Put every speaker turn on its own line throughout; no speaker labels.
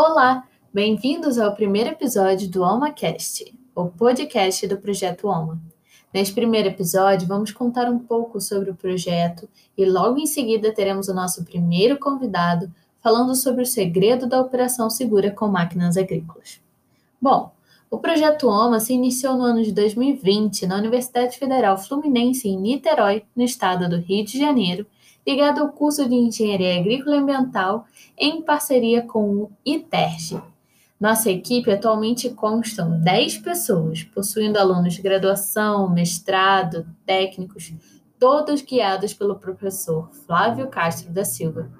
Olá, bem-vindos ao primeiro episódio do OmaCast, o podcast do Projeto Oma. Neste primeiro episódio, vamos contar um pouco sobre o projeto e logo em seguida teremos o nosso primeiro convidado falando sobre o segredo da operação segura com máquinas agrícolas. Bom, o projeto OMA se iniciou no ano de 2020 na Universidade Federal Fluminense em Niterói, no estado do Rio de Janeiro, ligado ao curso de Engenharia Agrícola e Ambiental em parceria com o ITERG. Nossa equipe atualmente constam 10 pessoas, possuindo alunos de graduação, mestrado, técnicos, todos guiados pelo professor Flávio Castro da Silva.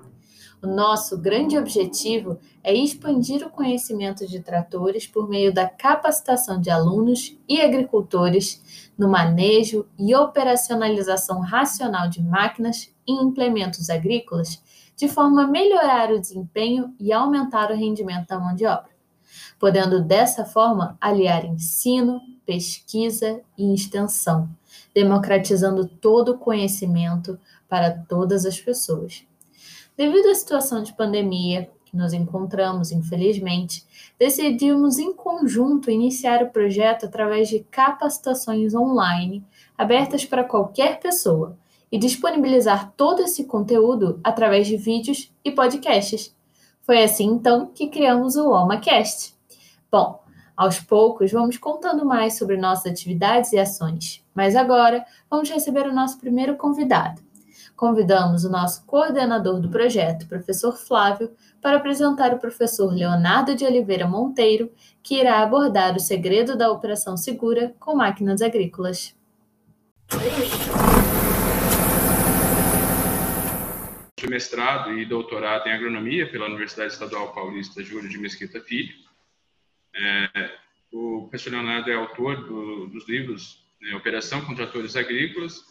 O nosso grande objetivo é expandir o conhecimento de tratores por meio da capacitação de alunos e agricultores no manejo e operacionalização racional de máquinas e implementos agrícolas, de forma a melhorar o desempenho e aumentar o rendimento da mão de obra, podendo dessa forma aliar ensino, pesquisa e extensão, democratizando todo o conhecimento para todas as pessoas. Devido à situação de pandemia que nos encontramos, infelizmente, decidimos em conjunto iniciar o projeto através de capacitações online abertas para qualquer pessoa e disponibilizar todo esse conteúdo através de vídeos e podcasts. Foi assim então que criamos o OmaCast. Bom, aos poucos vamos contando mais sobre nossas atividades e ações, mas agora vamos receber o nosso primeiro convidado convidamos o nosso coordenador do projeto, professor Flávio, para apresentar o professor Leonardo de Oliveira Monteiro, que irá abordar o segredo da operação segura com máquinas agrícolas.
De mestrado e doutorado em agronomia pela Universidade Estadual Paulista Júlio de Mesquita Filho. É, o professor Leonardo é autor do, dos livros né, Operação com Tratores Agrícolas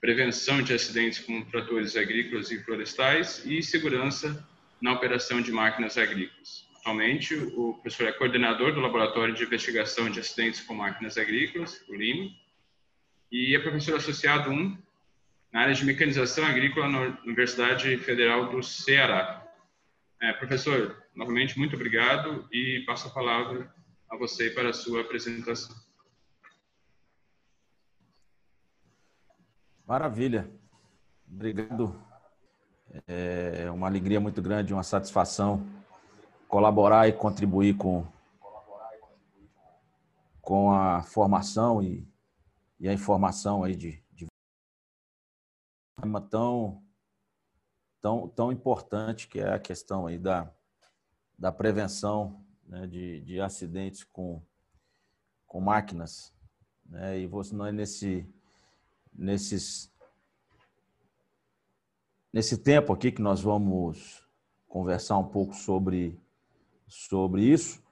prevenção de acidentes com tratores agrícolas e florestais e segurança na operação de máquinas agrícolas. Atualmente, o professor é coordenador do Laboratório de Investigação de Acidentes com Máquinas Agrícolas, o LIME, e é professor associado 1 na área de mecanização agrícola na Universidade Federal do Ceará. É, professor, novamente, muito obrigado e passo a palavra a você para a sua apresentação.
Maravilha. Obrigado. É uma alegria muito grande, uma satisfação colaborar e contribuir com, com a formação e, e a informação aí de, tema tão, tão, tão importante que é a questão aí da, da prevenção né, de, de acidentes com, com máquinas. Né, e você não é nesse nesses nesse tempo aqui que nós vamos conversar um pouco sobre sobre isso,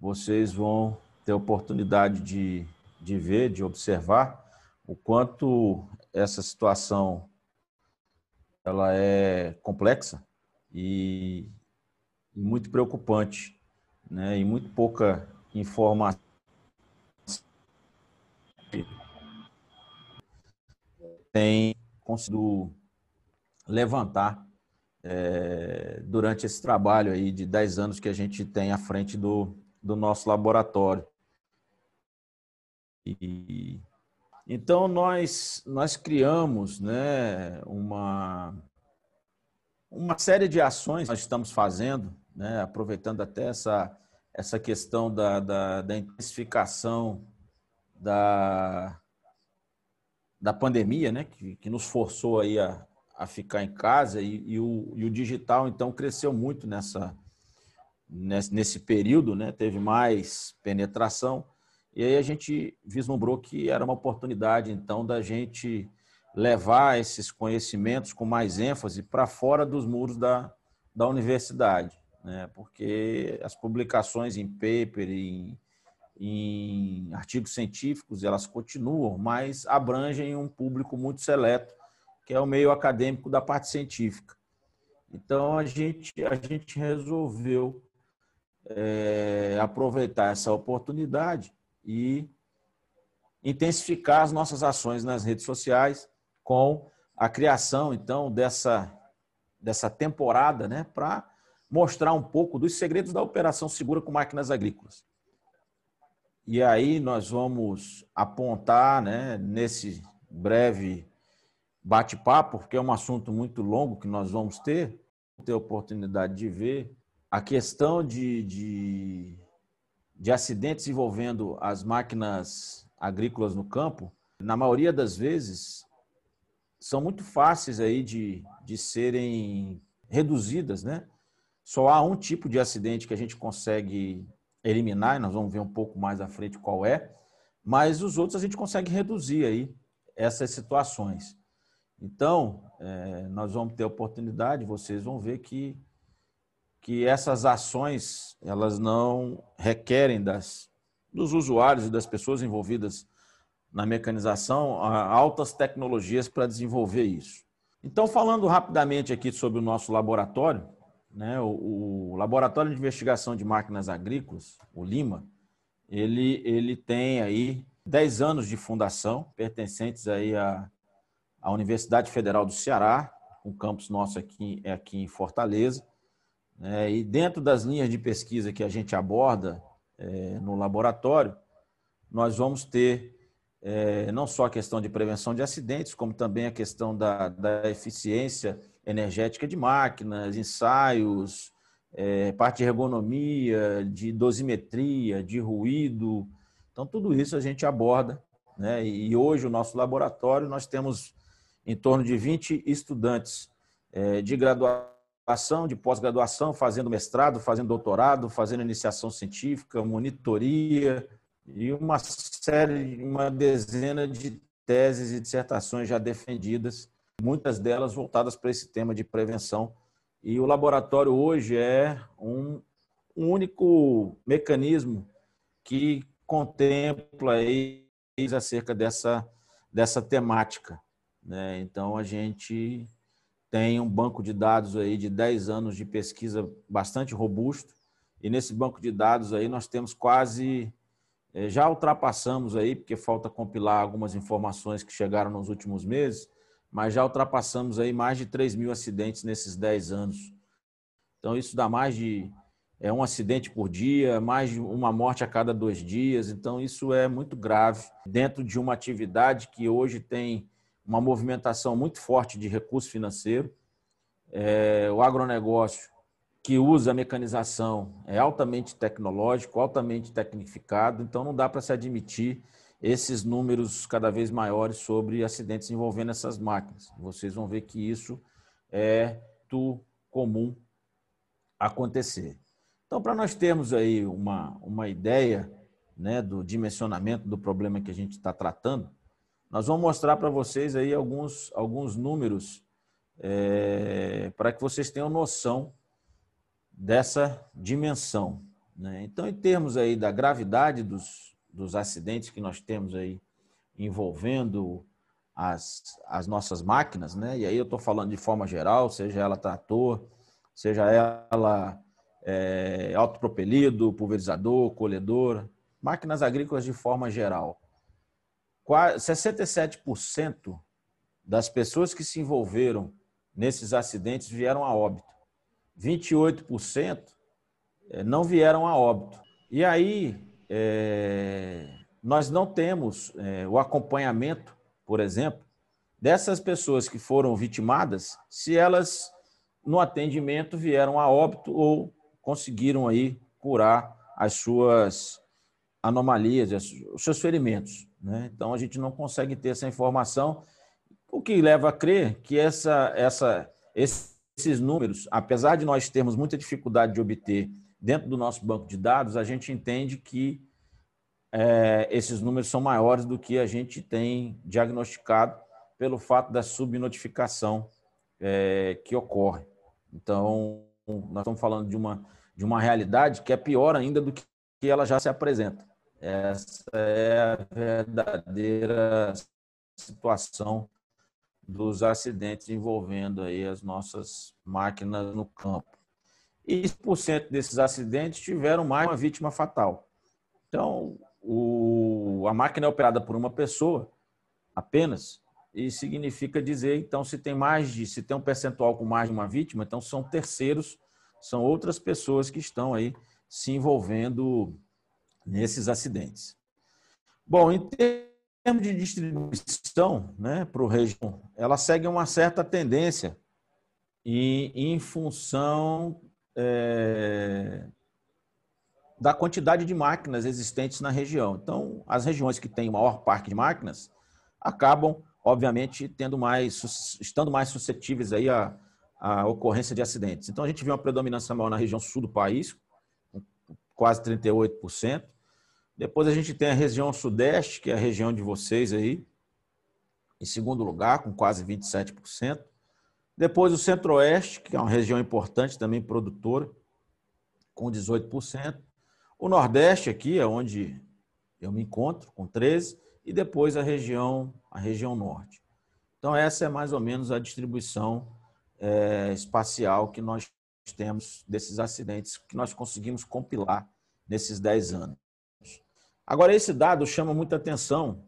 vocês vão ter oportunidade de, de ver, de observar o quanto essa situação ela é complexa e, e muito preocupante, né? E muito pouca informação tem conseguido levantar é, durante esse trabalho aí de 10 anos que a gente tem à frente do, do nosso laboratório. E, então, nós, nós criamos né, uma, uma série de ações que nós estamos fazendo, né, aproveitando até essa, essa questão da, da, da intensificação da, da pandemia, né, que, que nos forçou aí a, a ficar em casa e, e, o, e o digital então cresceu muito nessa nesse, nesse período, né, teve mais penetração e aí a gente vislumbrou que era uma oportunidade então da gente levar esses conhecimentos com mais ênfase para fora dos muros da, da universidade, né, porque as publicações em paper, em em artigos científicos, elas continuam, mas abrangem um público muito seleto, que é o meio acadêmico da parte científica. Então, a gente, a gente resolveu é, aproveitar essa oportunidade e intensificar as nossas ações nas redes sociais com a criação, então, dessa, dessa temporada, né, para mostrar um pouco dos segredos da operação segura com máquinas agrícolas. E aí nós vamos apontar, né, nesse breve bate-papo, porque é um assunto muito longo que nós vamos ter, ter a oportunidade de ver, a questão de, de, de acidentes envolvendo as máquinas agrícolas no campo, na maioria das vezes, são muito fáceis aí de, de serem reduzidas, né? Só há um tipo de acidente que a gente consegue eliminar, e nós vamos ver um pouco mais à frente qual é, mas os outros a gente consegue reduzir aí essas situações. Então, é, nós vamos ter oportunidade, vocês vão ver que, que essas ações, elas não requerem das, dos usuários e das pessoas envolvidas na mecanização altas tecnologias para desenvolver isso. Então, falando rapidamente aqui sobre o nosso laboratório, né, o, o, Laboratório de Investigação de Máquinas Agrícolas, o LIMA, ele, ele tem aí 10 anos de fundação, pertencentes aí à, à Universidade Federal do Ceará, um campus nosso aqui, é aqui em Fortaleza. Né, e dentro das linhas de pesquisa que a gente aborda é, no laboratório, nós vamos ter é, não só a questão de prevenção de acidentes, como também a questão da, da eficiência energética de máquinas, ensaios, é, parte de ergonomia, de dosimetria, de ruído. Então, tudo isso a gente aborda. Né? E hoje, o nosso laboratório, nós temos em torno de 20 estudantes é, de graduação, de pós-graduação, fazendo mestrado, fazendo doutorado, fazendo iniciação científica, monitoria e uma série, uma dezena de teses e dissertações já defendidas muitas delas voltadas para esse tema de prevenção. E o laboratório hoje é um, único mecanismo que contempla aí acerca dessa, dessa temática. Né? Então, a gente tem um banco de dados aí de 10 anos de pesquisa bastante robusto, e nesse banco de dados aí nós temos quase, eh, já ultrapassamos aí, porque falta compilar algumas informações que chegaram nos últimos meses, mas já ultrapassamos aí mais de 3 mil acidentes nesses 10 anos. Então, isso dá mais de é, um acidente por dia, mais de uma morte a cada dois dias. Então, isso é muito grave dentro de uma atividade que hoje tem uma movimentação muito forte de recurso financeiro. É, o agronegócio que usa mecanização é altamente tecnológico, altamente tecnificado, então não dá para se admitir esses números cada vez maiores sobre acidentes envolvendo essas máquinas. Vocês vão ver que isso é muito comum acontecer. Então, para nós termos aí uma, uma ideia né, do dimensionamento do problema que a gente está tratando, nós vamos mostrar para vocês aí alguns, alguns números é, para que vocês tenham noção dessa dimensão. Né? Então, em termos aí da gravidade dos, dos acidentes que nós temos aí envolvendo as, as nossas máquinas, né? E aí eu estou falando de forma geral, seja ela trator, seja ela é, autopropelido, pulverizador, colhedor, máquinas agrícolas de forma geral. 67% das pessoas que se envolveram nesses acidentes vieram a óbito. 28% é, não vieram a óbito. E aí, é, nós não temos é, o acompanhamento, por exemplo, dessas pessoas que foram vitimadas, se elas no atendimento vieram a óbito ou conseguiram aí curar as suas anomalias, os seus ferimentos. Né? Então a gente não consegue ter essa informação, o que leva a crer que essa, essa, esses números, apesar de nós termos muita dificuldade de obter dentro do nosso banco de dados, a gente entende que é, esses números são maiores do que a gente tem diagnosticado pelo fato da subnotificação é, que ocorre. Então, nós estamos falando de uma, de uma realidade que é pior ainda do que ela já se apresenta. Essa é a verdadeira situação dos acidentes envolvendo aí as nossas máquinas no campo e 1% desses acidentes tiveram mais uma vítima fatal. Então, o, a máquina é operada por uma pessoa apenas, e significa dizer, então, se tem mais de, se tem um percentual com mais de uma vítima, então são terceiros são outras pessoas que estão aí se envolvendo nesses acidentes. Bom, em termos de distribuição né, para o região, ela segue uma certa tendência e em função é, da quantidade de máquinas existentes na região. Então, as regiões que têm maior parque de máquinas acabam, obviamente, tendo mais, estando mais suscetíveis aí a, a ocorrência de acidentes. Então, a gente vê uma predominância maior na região sul do país, quase 38%. Depois a gente tem a região sudeste, que é a região de vocês aí, em segundo lugar, com quase 27%. Depois o centro-oeste, que é uma região importante também produtora, com 18%. O nordeste aqui é onde eu me encontro, com 13%. E depois a região, a região norte. Então essa é mais ou menos a distribuição é, espacial que nós temos desses acidentes que nós conseguimos compilar nesses 10 anos. Agora, esse dado chama muita atenção,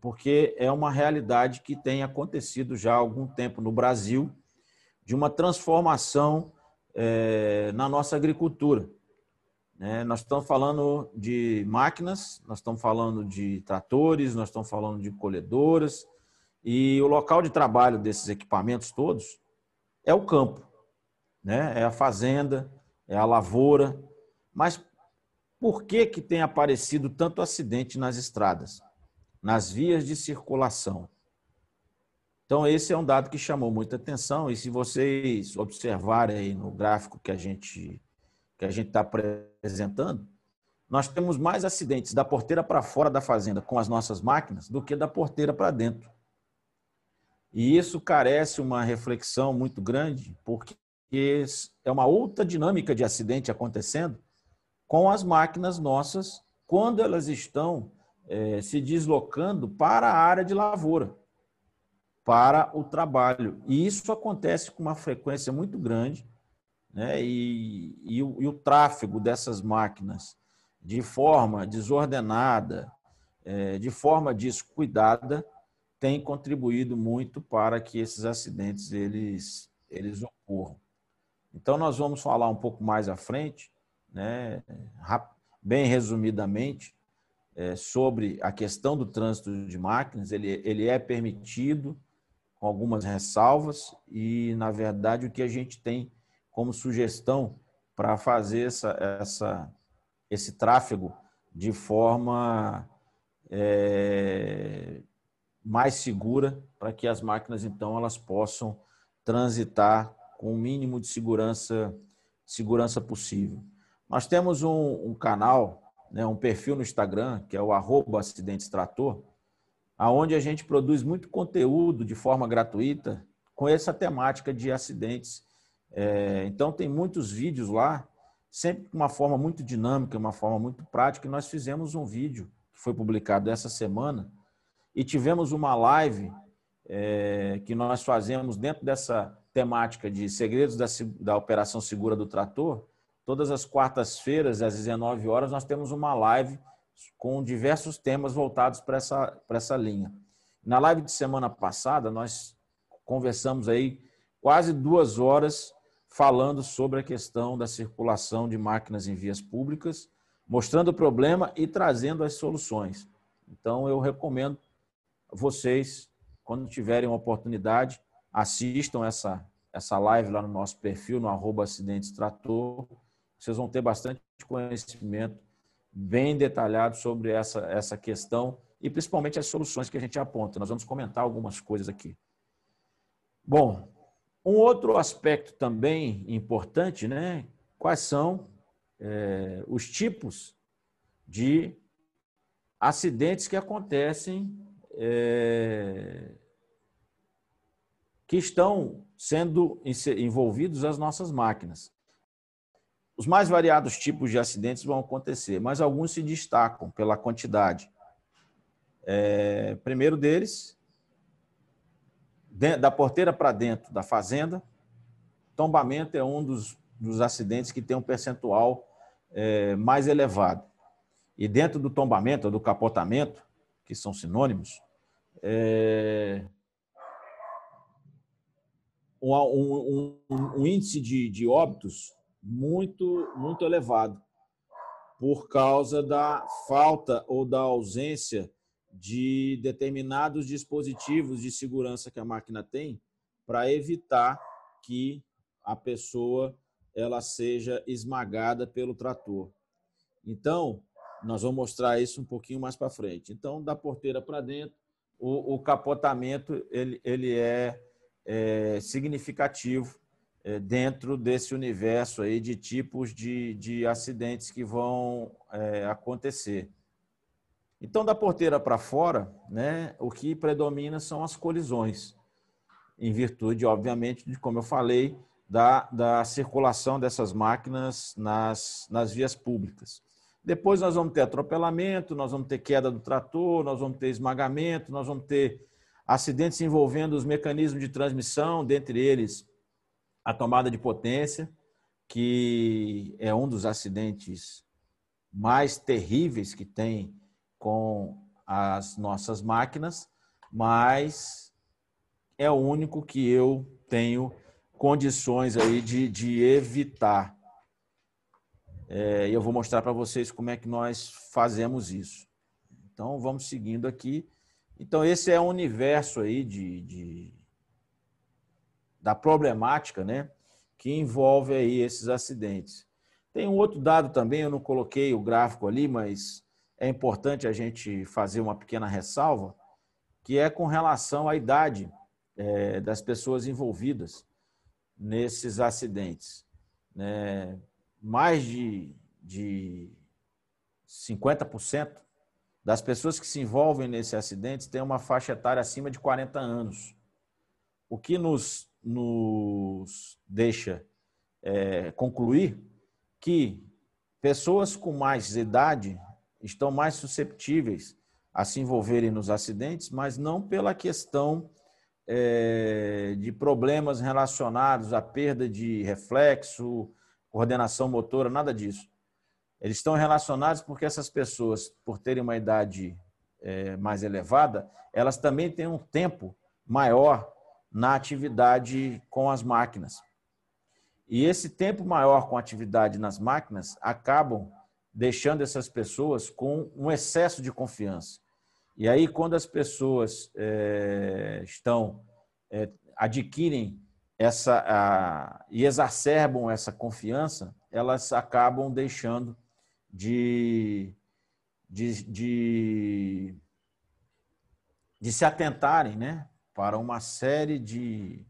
porque é uma realidade que tem acontecido já há algum tempo no Brasil, de uma transformação é, na nossa agricultura. É, nós estamos falando de máquinas, nós estamos falando de tratores, nós estamos falando de colhedoras, e o local de trabalho desses equipamentos todos é o campo, né? é a fazenda, é a lavoura. Mas por que, que tem aparecido tanto acidente nas estradas, nas vias de circulação? Então, esse é um dado que chamou muita atenção, e se vocês observarem aí no gráfico que a gente que a gente está apresentando, nós temos mais acidentes da porteira para fora da fazenda com as nossas máquinas do que da porteira para dentro. E isso carece uma reflexão muito grande, porque é uma outra dinâmica de acidente acontecendo com as máquinas nossas quando elas estão é, se deslocando para a área de lavoura, para o trabalho. E isso acontece com uma frequência muito grande, né? e, e, o, e o tráfego dessas máquinas de forma desordenada, é, de forma descuidada, tem contribuído muito para que esses acidentes eles, eles ocorram. Então, nós vamos falar um pouco mais à frente, né, bem resumidamente, é, sobre a questão do trânsito de máquinas. Ele, ele é permitido, com algumas ressalvas, e, na verdade, o que a gente tem como sugestão para fazer essa, essa, esse tráfego de forma é, mais segura para que as máquinas então elas possam transitar com o mínimo de segurança segurança possível. Nós temos um, um canal, né, um perfil no Instagram que é o arroba acidentes trator, aonde a gente produz muito conteúdo de forma gratuita com essa temática de acidentes. É, então tem muitos vídeos lá, sempre de uma forma muito dinâmica, uma forma muito prática. E nós fizemos um vídeo que foi publicado essa semana e tivemos uma live é, que nós fazemos dentro dessa temática de segredos da, da Operação Segura do Trator. Todas as quartas-feiras, às 19 horas, nós temos uma live com diversos temas voltados para essa, para essa linha. Na live de semana passada, nós conversamos aí quase duas horas falando sobre a questão da circulação de máquinas em vias públicas, mostrando o problema e trazendo as soluções. Então, eu recomendo vocês, quando tiverem uma oportunidade, assistam essa, essa live lá no nosso perfil, no arroba trator. Vocês vão ter bastante conhecimento bem detalhado sobre essa, essa questão e principalmente as soluções que a gente aponta. Nós vamos comentar algumas coisas aqui. Bom, um outro aspecto também importante, né? Quais são é, os tipos de acidentes que acontecem é, que estão sendo envolvidos as nossas máquinas. Os mais variados tipos de acidentes vão acontecer, mas alguns se destacam pela quantidade. É, primeiro deles, da porteira para dentro da fazenda, tombamento é um dos, dos acidentes que tem um percentual é, mais elevado. E dentro do tombamento, do capotamento, que são sinônimos, é, um, um, um, índice de, de óbitos muito, muito elevado, por causa da falta ou da ausência de determinados dispositivos de segurança que a máquina tem para evitar que a pessoa ela seja esmagada pelo trator. Então, nós vamos mostrar isso um pouquinho mais para frente. Então, da porteira para dentro, o, o, capotamento ele, ele é, é significativo é, dentro desse universo aí de tipos de, de acidentes que vão é, acontecer. Então, da porteira para fora, né, o que predomina são as colisões, em virtude, obviamente, de, como eu falei, da, da circulação dessas máquinas nas, nas vias públicas. Depois nós vamos ter atropelamento, nós vamos ter queda do trator, nós vamos ter esmagamento, nós vamos ter acidentes envolvendo os mecanismos de transmissão, dentre eles a tomada de potência, que é um dos acidentes mais terríveis que tem com as nossas máquinas, mas é o único que eu tenho condições aí de, de evitar. É, eu vou mostrar para vocês como é que nós fazemos isso. Então, vamos seguindo aqui. Então, esse é o universo aí de, de da problemática, né? Que envolve aí esses acidentes. Tem um outro dado também, eu não coloquei o gráfico ali, mas é importante a gente fazer uma pequena ressalva, que é com relação à idade é, das pessoas envolvidas nesses acidentes. Né? Mais de, de 50% das pessoas que se envolvem nesses acidentes têm uma faixa etária acima de 40 anos. O que nos, nos deixa é, concluir que pessoas com mais idade estão mais susceptíveis a se envolverem nos acidentes, mas não pela questão é, de problemas relacionados à perda de reflexo, coordenação motora, nada disso. Eles estão relacionados porque essas pessoas, por terem uma idade é, mais elevada, elas também têm um tempo maior na atividade com as máquinas. E esse tempo maior com atividade nas máquinas acabam deixando essas pessoas com um excesso de confiança. E aí, quando as pessoas é, estão é, adquirem essa a, e exacerbam essa confiança, elas acabam deixando de, de, de, de se atentarem né, para uma série de,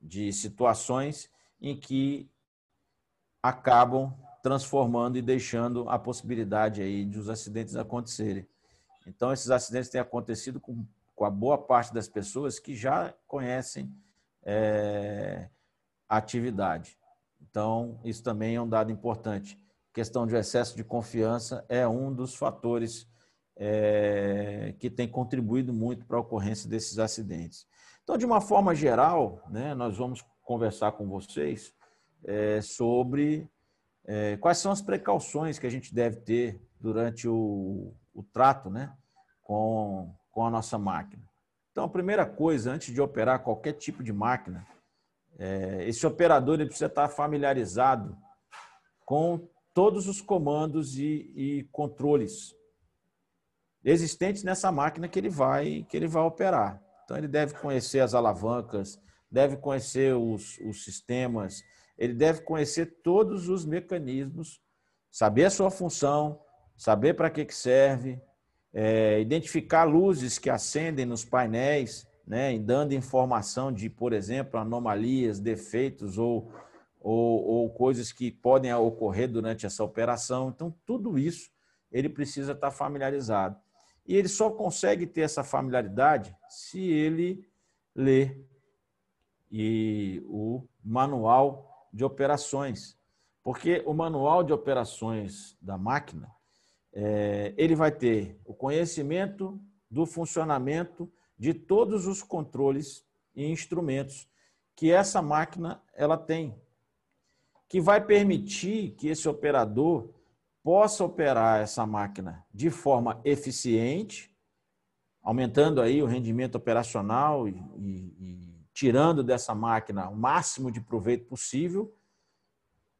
de situações em que acabam transformando e deixando a possibilidade aí de os acidentes acontecerem. Então, esses acidentes têm acontecido com, com a boa parte das pessoas que já conhecem é, a atividade. Então, isso também é um dado importante. Questão de excesso de confiança é um dos fatores é, que tem contribuído muito para a ocorrência desses acidentes. Então, de uma forma geral, né, nós vamos conversar com vocês é, sobre é, quais são as precauções que a gente deve ter durante o, o trato né, com, com a nossa máquina. Então, a primeira coisa, antes de operar qualquer tipo de máquina, é, esse operador ele precisa estar familiarizado com todos os comandos e, e, controles existentes nessa máquina que ele vai que ele vai operar. Então ele deve conhecer as alavancas, deve conhecer os, os sistemas, ele deve conhecer todos os mecanismos, saber a sua função, saber para que, que serve, é, identificar luzes que acendem nos painéis, né, dando informação de, por exemplo, anomalias, defeitos ou, ou, ou coisas que podem ocorrer durante essa operação. Então, tudo isso ele precisa estar familiarizado. E ele só consegue ter essa familiaridade se ele lê e o manual de operações. Porque o manual de operações da máquina, é, ele vai ter o conhecimento do funcionamento de todos os controles e instrumentos que essa máquina ela tem, que vai permitir que esse operador possa operar essa máquina de forma eficiente, aumentando aí o rendimento operacional e, e, e tirando dessa máquina o máximo de proveito possível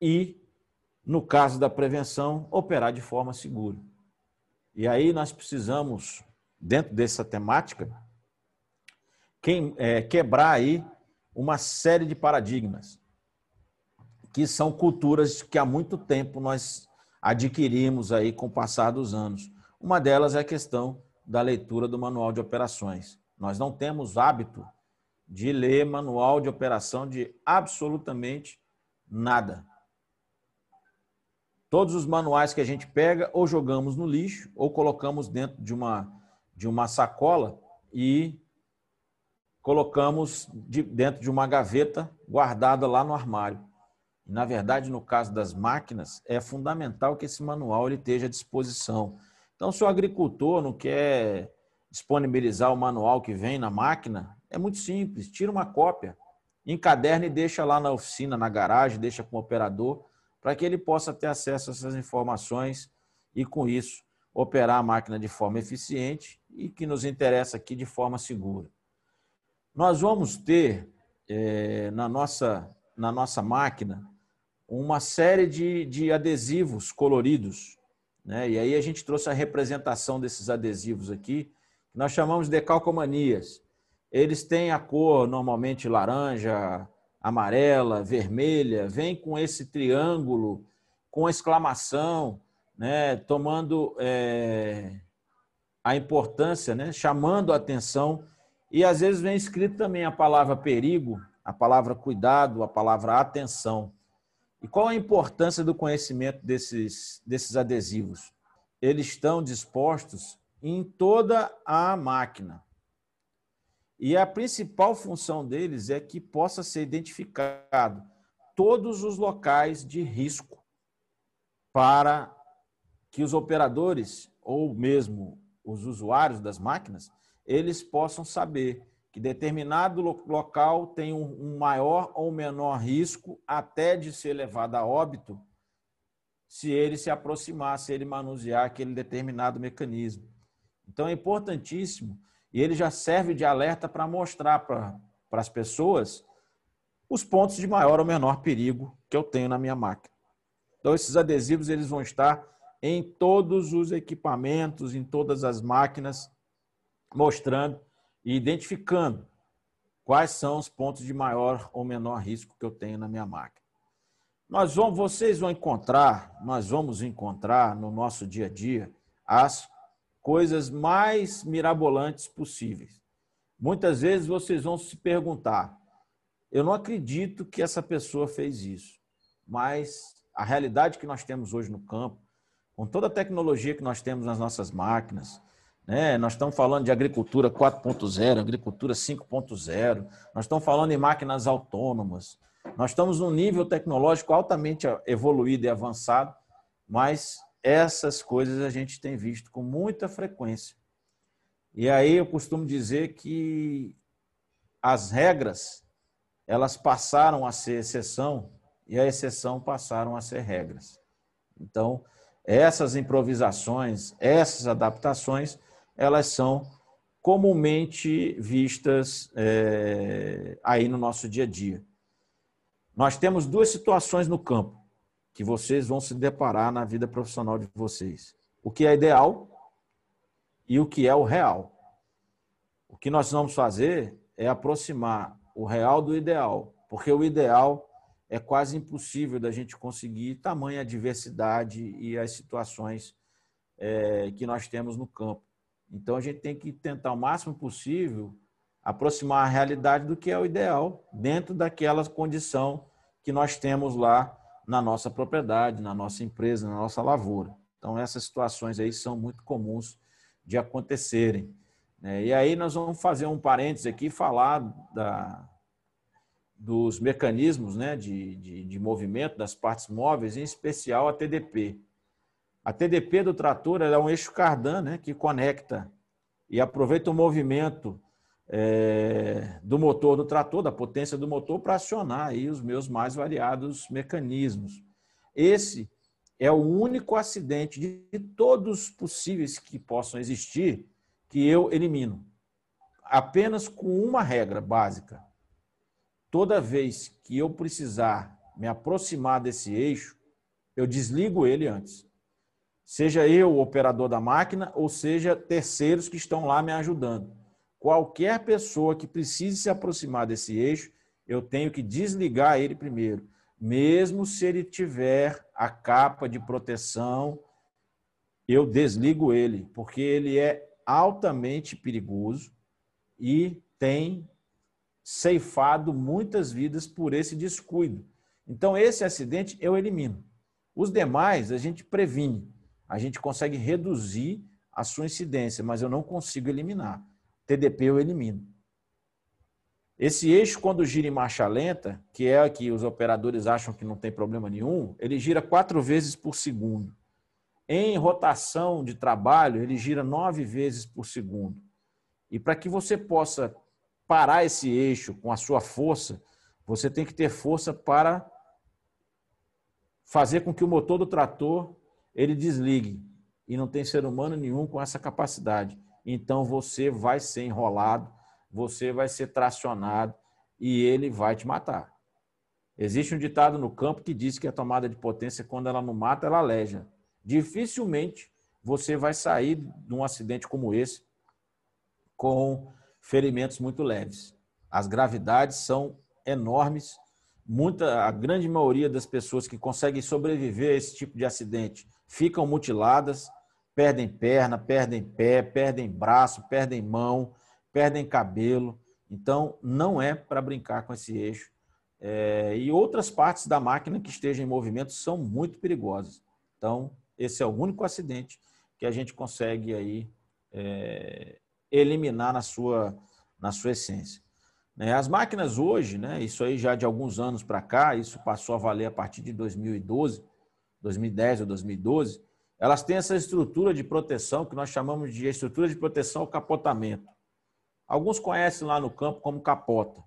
e no caso da prevenção, operar de forma segura. E aí nós precisamos, dentro dessa temática, é, quebrar aí uma série de paradigmas, que são culturas que há muito tempo nós adquirimos aí com o passar dos anos. Uma delas é a questão da leitura do manual de operações. Nós não temos hábito de ler manual de operação de absolutamente nada. Todos os manuais que a gente pega, ou jogamos no lixo, ou colocamos dentro de uma, de uma sacola e colocamos de, dentro de uma gaveta guardada lá no armário. Na verdade, no caso das máquinas, é fundamental que esse manual ele esteja à disposição. Então, se o agricultor não quer disponibilizar o manual que vem na máquina, é muito simples, tira uma cópia, encaderna e deixa lá na oficina, na garagem, deixa com o operador, para que ele possa ter acesso a essas informações e, com isso, operar a máquina de forma eficiente e que nos interessa aqui de forma segura. Nós vamos ter é, na, nossa, na nossa máquina uma série de, de adesivos coloridos. Né? E aí a gente trouxe a representação desses adesivos aqui, que nós chamamos de calcomanias. Eles têm a cor normalmente laranja, amarela, vermelha, vem com esse triângulo, com exclamação, né, tomando é, a importância, né, chamando a atenção. E às vezes vem escrito também a palavra perigo, a palavra cuidado, a palavra atenção. E qual a importância do conhecimento desses, desses adesivos? Eles estão dispostos em toda a máquina. E a principal função deles é que possa ser identificado todos os locais de risco para que os operadores ou mesmo os usuários das máquinas eles possam saber que determinado local tem um maior ou menor risco até de ser levado a óbito se ele se aproximar, se ele manusear aquele determinado mecanismo. Então é importantíssimo e ele já serve de alerta para mostrar para as pessoas os pontos de maior ou menor perigo que eu tenho na minha máquina. Então, esses adesivos eles vão estar em todos os equipamentos, em todas as máquinas, mostrando e identificando quais são os pontos de maior ou menor risco que eu tenho na minha máquina. Nós vamos, vocês vão encontrar, nós vamos encontrar no nosso dia a dia as coisas mais mirabolantes possíveis. Muitas vezes vocês vão se perguntar: eu não acredito que essa pessoa fez isso, mas a realidade que nós temos hoje no campo, com toda a tecnologia que nós temos nas nossas máquinas, né? Nós estamos falando de agricultura 4.0, agricultura 5.0, nós estamos falando em máquinas autônomas, nós estamos num nível tecnológico altamente evoluído e avançado, mas essas coisas a gente tem visto com muita frequência. E aí eu costumo dizer que as regras elas passaram a ser exceção e a exceção passaram a ser regras. Então, essas improvisações, essas adaptações, elas são comumente vistas é, aí no nosso dia a dia. Nós temos duas situações no campo que vocês vão se deparar na vida profissional de vocês. O que é ideal e o que é o real. O que nós vamos fazer é aproximar o real do ideal, porque o ideal é quase impossível da gente conseguir tamanha diversidade e as situações é, que nós temos no campo. Então a gente tem que tentar o máximo possível aproximar a realidade do que é o ideal dentro daquela condição que nós temos lá na nossa propriedade, na nossa empresa, na nossa lavoura. Então, essas situações aí são muito comuns de acontecerem. Né? E aí nós vamos fazer um parênteses aqui falar da, dos mecanismos né, de, de, de, movimento das partes móveis, em especial a TDP. A TDP do trator é um eixo cardan né, que conecta e aproveita o movimento é, do motor do trator, da potência do motor, para acionar aí os meus mais variados mecanismos. Esse é o único acidente de todos possíveis que possam existir que eu elimino. Apenas com uma regra básica. Toda vez que eu precisar me aproximar desse eixo, eu desligo ele antes. Seja eu o operador da máquina ou seja terceiros que estão lá me ajudando. Qualquer pessoa que precise se aproximar desse eixo, eu tenho que desligar ele primeiro, mesmo se ele tiver a capa de proteção, eu desligo ele, porque ele é altamente perigoso e tem ceifado muitas vidas por esse descuido. Então, esse acidente eu elimino. Os demais, a gente previne. A gente consegue reduzir a sua incidência, mas eu não consigo eliminar. TDP eu elimino. Esse eixo, quando gira em marcha lenta, que é que os operadores acham que não tem problema nenhum, ele gira quatro vezes por segundo. Em rotação de trabalho, ele gira nove vezes por segundo. E para que você possa parar esse eixo com a sua força, você tem que ter força para fazer com que o motor do trator ele desligue. E não tem ser humano nenhum com essa capacidade. Então você vai ser enrolado, você vai ser tracionado e ele vai te matar. Existe um ditado no campo que diz que a tomada de potência, quando ela não mata, ela aleja. Dificilmente você vai sair de um acidente como esse com ferimentos muito leves. As gravidades são enormes. Muita, a grande maioria das pessoas que conseguem sobreviver a esse tipo de acidente ficam mutiladas, perdem perna, perdem pé, perdem braço, perdem mão, perdem cabelo. Então, não é para brincar com esse eixo. É, e outras partes da máquina que estejam em movimento são muito perigosas. Então, esse é o único acidente que a gente consegue aí é, eliminar na sua, na sua essência. Né, as máquinas hoje, né, isso aí já de alguns anos para cá, isso passou a valer a partir de 2012, 2010 ou 2012, elas têm essa estrutura de proteção que nós chamamos de estrutura de proteção ao capotamento. Alguns conhecem lá no campo como capota.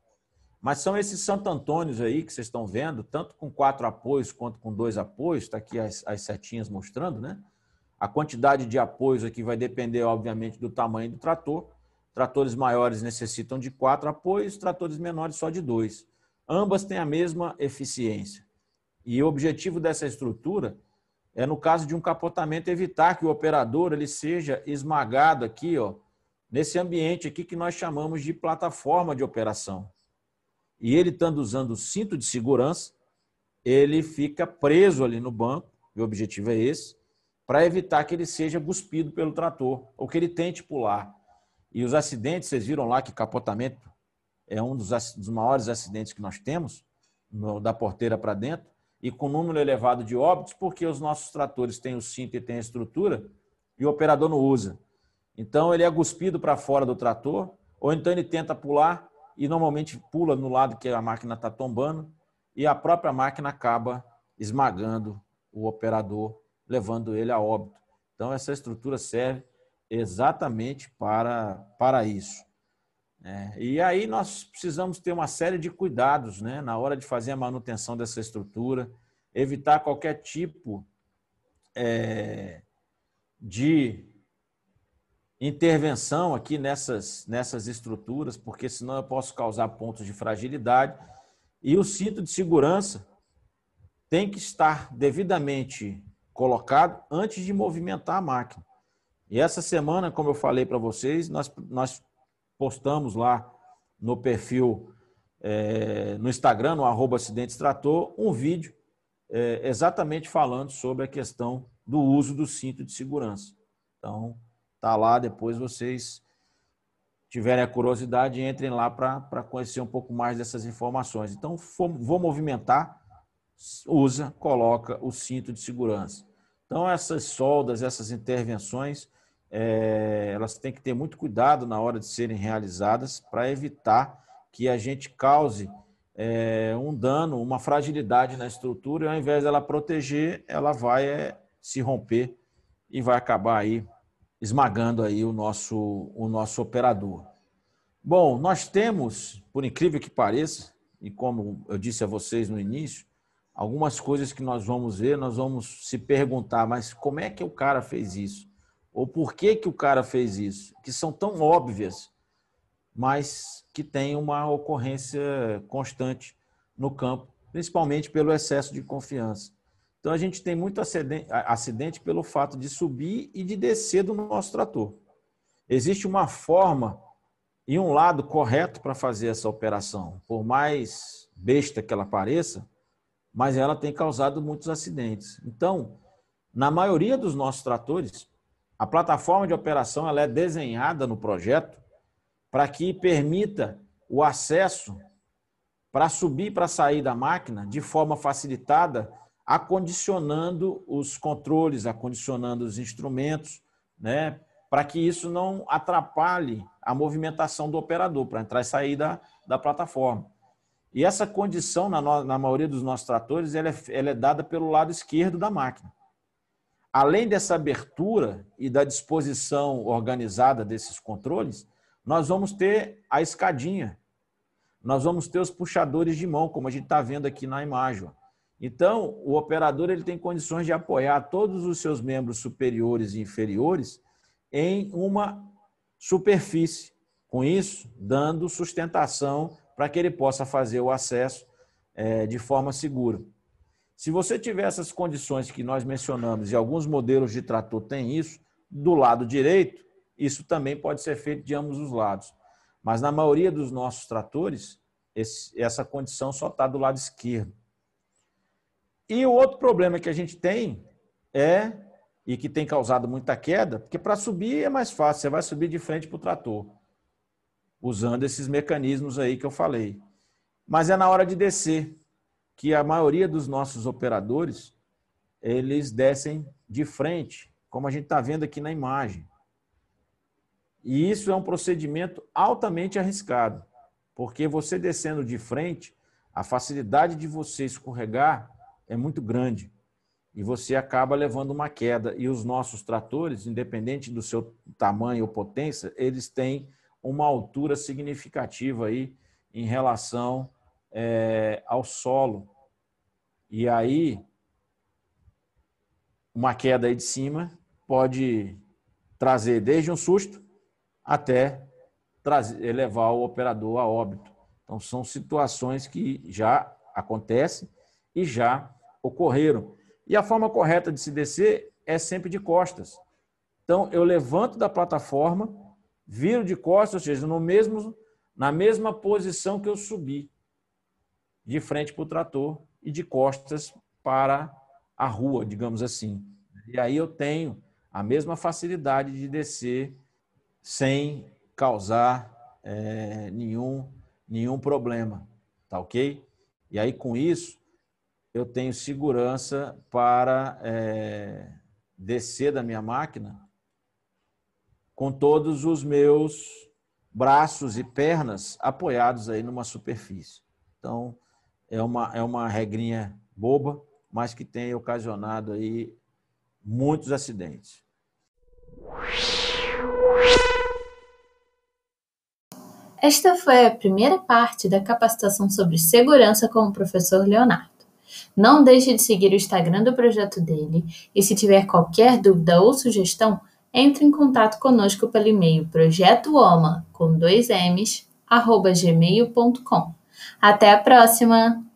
Mas são esses Santo Antônios aí que vocês estão vendo, tanto com quatro apoios quanto com dois apoios, está aqui as, as setinhas mostrando, né? A quantidade de apoios aqui vai depender, obviamente, do tamanho do trator. Tratores maiores necessitam de quatro apoios, tratores menores só de dois. Ambas têm a mesma eficiência. E o objetivo dessa estrutura é, no caso de um capotamento, evitar que o operador ele seja esmagado aqui, ó, nesse ambiente aqui que nós chamamos de plataforma de operação. E ele estando usando o cinto de segurança, ele fica preso ali no banco, e o objetivo é esse, para evitar que ele seja cuspido pelo trator ou que ele tente pular. E os acidentes, vocês viram lá que capotamento é um dos, dos maiores acidentes que nós temos, no, da porteira para dentro, e com número elevado de óbitos, porque os nossos tratores têm o cinto e têm a estrutura e o operador não usa. Então ele é cuspido para fora do trator, ou então ele tenta pular e normalmente pula no lado que a máquina está tombando e a própria máquina acaba esmagando o operador levando ele a óbito. Então, essa estrutura serve exatamente para, para isso. É, e aí nós precisamos ter uma série de cuidados né, na hora de fazer a manutenção dessa estrutura, evitar qualquer tipo é, de intervenção aqui nessas, nessas estruturas, porque senão eu posso causar pontos de fragilidade. E o cinto de segurança tem que estar devidamente colocado antes de movimentar a máquina. E essa semana, como eu falei para vocês, nós, nós postamos lá no perfil, é, no Instagram, no arroba acidente trator, um vídeo é, exatamente falando sobre a questão do uso do cinto de segurança. Então, tá lá, depois vocês tiverem a curiosidade, entrem lá para conhecer um pouco mais dessas informações. Então, vou movimentar, usa, coloca o cinto de segurança. Então, essas soldas, essas intervenções, é, elas têm que ter muito cuidado na hora de serem realizadas para evitar que a gente cause é, um dano, uma fragilidade na estrutura, e ao invés dela proteger, ela vai é, se romper e vai acabar aí esmagando aí o nosso, o nosso operador. Bom, nós temos, por incrível que pareça, e como eu disse a vocês no início, algumas coisas que nós vamos ver, nós vamos se perguntar, mas como é que o cara fez isso? Ou por que, que o cara fez isso? Que são tão óbvias, mas que tem uma ocorrência constante no campo, principalmente pelo excesso de confiança. Então a gente tem muito acidente pelo fato de subir e de descer do nosso trator. Existe uma forma e um lado correto para fazer essa operação. Por mais besta que ela pareça, mas ela tem causado muitos acidentes. Então, na maioria dos nossos tratores, a plataforma de operação ela é desenhada no projeto para que permita o acesso para subir e para sair da máquina de forma facilitada acondicionando os controles, acondicionando os instrumentos, né, para que isso não atrapalhe a movimentação do operador, para entrar e sair da, da plataforma. E essa condição, na, na maioria dos nossos tratores, ela é, ela é dada pelo lado esquerdo da máquina. Além dessa abertura e da disposição organizada desses controles, nós vamos ter a escadinha, nós vamos ter os puxadores de mão, como a gente está vendo aqui na imagem. Então, o operador ele tem condições de apoiar todos os seus membros superiores e inferiores em uma superfície. Com isso, dando sustentação para que ele possa fazer o acesso é, de forma segura. Se você tiver essas condições que nós mencionamos, e alguns modelos de trator têm isso, do lado direito, isso também pode ser feito de ambos os lados. Mas na maioria dos nossos tratores, esse, essa condição só está do lado esquerdo. E o outro problema que a gente tem é, e que tem causado muita queda, porque para subir é mais fácil, você vai subir de frente para o trator, usando esses mecanismos aí que eu falei. Mas é na hora de descer, que a maioria dos nossos operadores, eles descem de frente, como a gente está vendo aqui na imagem. E isso é um procedimento altamente arriscado, porque você descendo de frente, a facilidade de você escorregar é muito grande e você acaba levando uma queda. E os nossos tratores, independente do seu tamanho ou potência, eles têm uma altura significativa aí em relação é, ao solo. E aí, uma queda aí de cima pode trazer desde um susto até trazer, levar o operador a óbito. Então, são situações que já acontecem e já ocorreram. E a forma correta de se descer é sempre de costas. Então, eu levanto da plataforma, viro de costas, ou seja, no mesmo, na mesma posição que eu subi, de frente para o trator e de costas para a rua, digamos assim. E aí eu tenho a mesma facilidade de descer sem causar é, nenhum, nenhum problema, tá ok? E aí com isso eu tenho segurança para é, descer da minha máquina com todos os meus braços e pernas apoiados aí numa superfície. Então, é uma, é uma regrinha boba, mas que tem ocasionado aí muitos acidentes.
Esta foi a primeira parte da capacitação sobre segurança com o professor Leonardo. Não deixe de seguir o Instagram do projeto dele e se tiver qualquer dúvida ou sugestão, entre em contato conosco pelo e-mail projetooma com dois m's arroba gmail.com. Até a próxima!